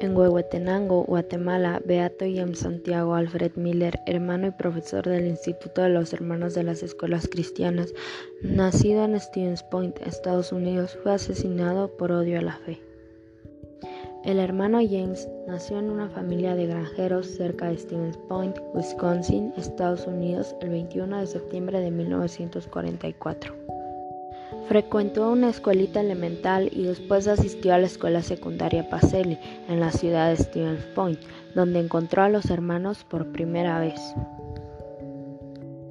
En Huehuetenango, Guatemala, Beato M. Santiago Alfred Miller, hermano y profesor del Instituto de los Hermanos de las Escuelas Cristianas, nacido en Stevens Point, Estados Unidos, fue asesinado por odio a la fe. El hermano James nació en una familia de granjeros cerca de Stevens Point, Wisconsin, Estados Unidos, el 21 de septiembre de 1944. Frecuentó una escuelita elemental y después asistió a la escuela secundaria Pacelli en la ciudad de Stevens Point, donde encontró a los hermanos por primera vez.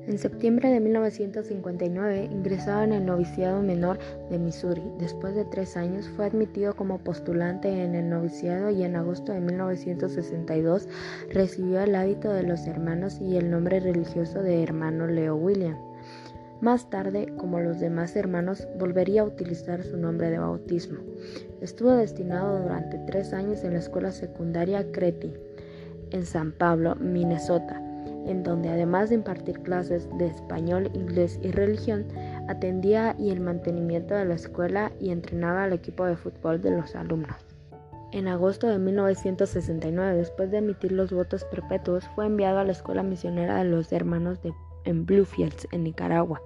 En septiembre de 1959 ingresó en el noviciado menor de Missouri. Después de tres años fue admitido como postulante en el noviciado y en agosto de 1962 recibió el hábito de los hermanos y el nombre religioso de hermano Leo William. Más tarde, como los demás hermanos, volvería a utilizar su nombre de bautismo. Estuvo destinado durante tres años en la escuela secundaria Creti, en San Pablo, Minnesota, en donde además de impartir clases de español, inglés y religión, atendía y el mantenimiento de la escuela y entrenaba al equipo de fútbol de los alumnos. En agosto de 1969, después de emitir los votos perpetuos, fue enviado a la escuela misionera de los hermanos de en Bluefields, en Nicaragua.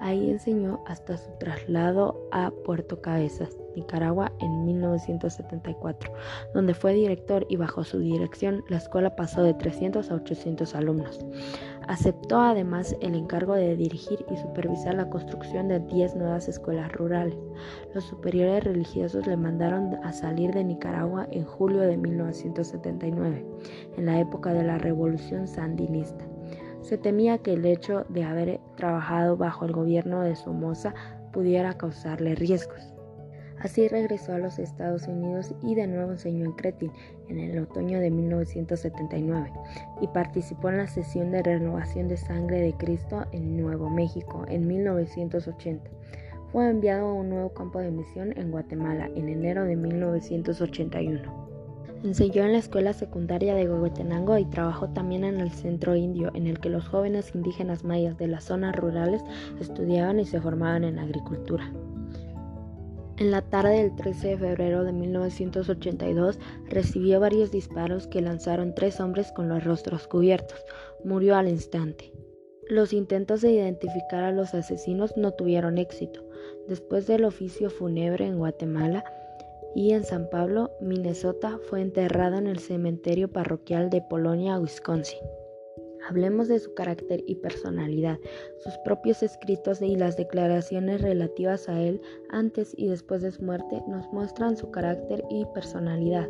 Ahí enseñó hasta su traslado a Puerto Cabezas, Nicaragua, en 1974, donde fue director y bajo su dirección la escuela pasó de 300 a 800 alumnos. Aceptó además el encargo de dirigir y supervisar la construcción de 10 nuevas escuelas rurales. Los superiores religiosos le mandaron a salir de Nicaragua en julio de 1979, en la época de la revolución sandinista. Se temía que el hecho de haber trabajado bajo el gobierno de Somoza pudiera causarle riesgos. Así regresó a los Estados Unidos y de nuevo enseñó en Cretin en el otoño de 1979 y participó en la sesión de renovación de sangre de Cristo en Nuevo México en 1980. Fue enviado a un nuevo campo de misión en Guatemala en enero de 1981. Enseñó en la escuela secundaria de Huehuetenango y trabajó también en el centro indio, en el que los jóvenes indígenas mayas de las zonas rurales estudiaban y se formaban en agricultura. En la tarde del 13 de febrero de 1982 recibió varios disparos que lanzaron tres hombres con los rostros cubiertos. Murió al instante. Los intentos de identificar a los asesinos no tuvieron éxito. Después del oficio fúnebre en Guatemala, y en San Pablo, Minnesota, fue enterrado en el cementerio parroquial de Polonia, Wisconsin. Hablemos de su carácter y personalidad. Sus propios escritos y las declaraciones relativas a él antes y después de su muerte nos muestran su carácter y personalidad.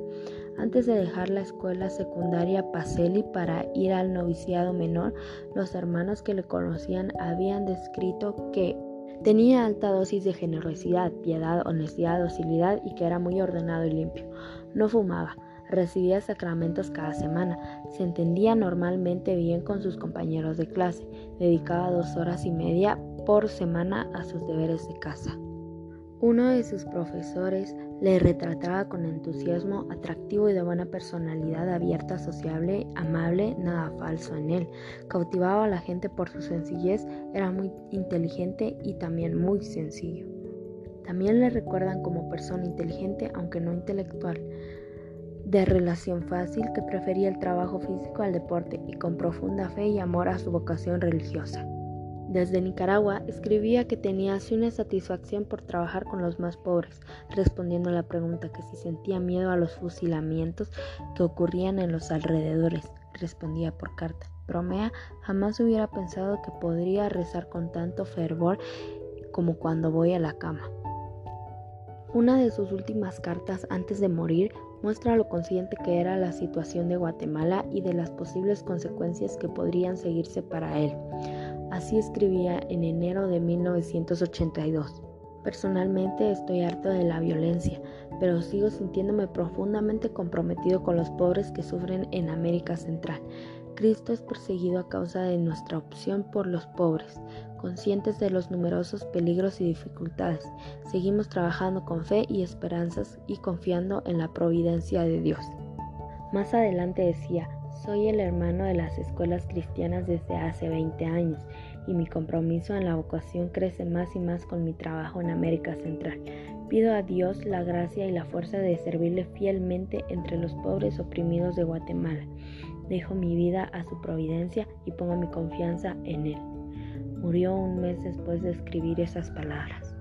Antes de dejar la escuela secundaria Pacelli para ir al noviciado menor, los hermanos que le conocían habían descrito que Tenía alta dosis de generosidad, piedad, honestidad, docilidad y que era muy ordenado y limpio. No fumaba, recibía sacramentos cada semana, se entendía normalmente bien con sus compañeros de clase, dedicaba dos horas y media por semana a sus deberes de casa. Uno de sus profesores le retrataba con entusiasmo, atractivo y de buena personalidad, abierta, sociable, amable, nada falso en él. Cautivaba a la gente por su sencillez, era muy inteligente y también muy sencillo. También le recuerdan como persona inteligente, aunque no intelectual, de relación fácil que prefería el trabajo físico al deporte y con profunda fe y amor a su vocación religiosa. Desde Nicaragua escribía que tenía así una satisfacción por trabajar con los más pobres, respondiendo a la pregunta que si sentía miedo a los fusilamientos que ocurrían en los alrededores. Respondía por carta. Bromea jamás hubiera pensado que podría rezar con tanto fervor como cuando voy a la cama. Una de sus últimas cartas antes de morir muestra lo consciente que era la situación de Guatemala y de las posibles consecuencias que podrían seguirse para él. Así escribía en enero de 1982. Personalmente estoy harto de la violencia, pero sigo sintiéndome profundamente comprometido con los pobres que sufren en América Central. Cristo es perseguido a causa de nuestra opción por los pobres. Conscientes de los numerosos peligros y dificultades, seguimos trabajando con fe y esperanzas y confiando en la providencia de Dios. Más adelante decía, soy el hermano de las escuelas cristianas desde hace 20 años y mi compromiso en la vocación crece más y más con mi trabajo en América Central. Pido a Dios la gracia y la fuerza de servirle fielmente entre los pobres oprimidos de Guatemala. Dejo mi vida a su providencia y pongo mi confianza en Él. Murió un mes después de escribir esas palabras.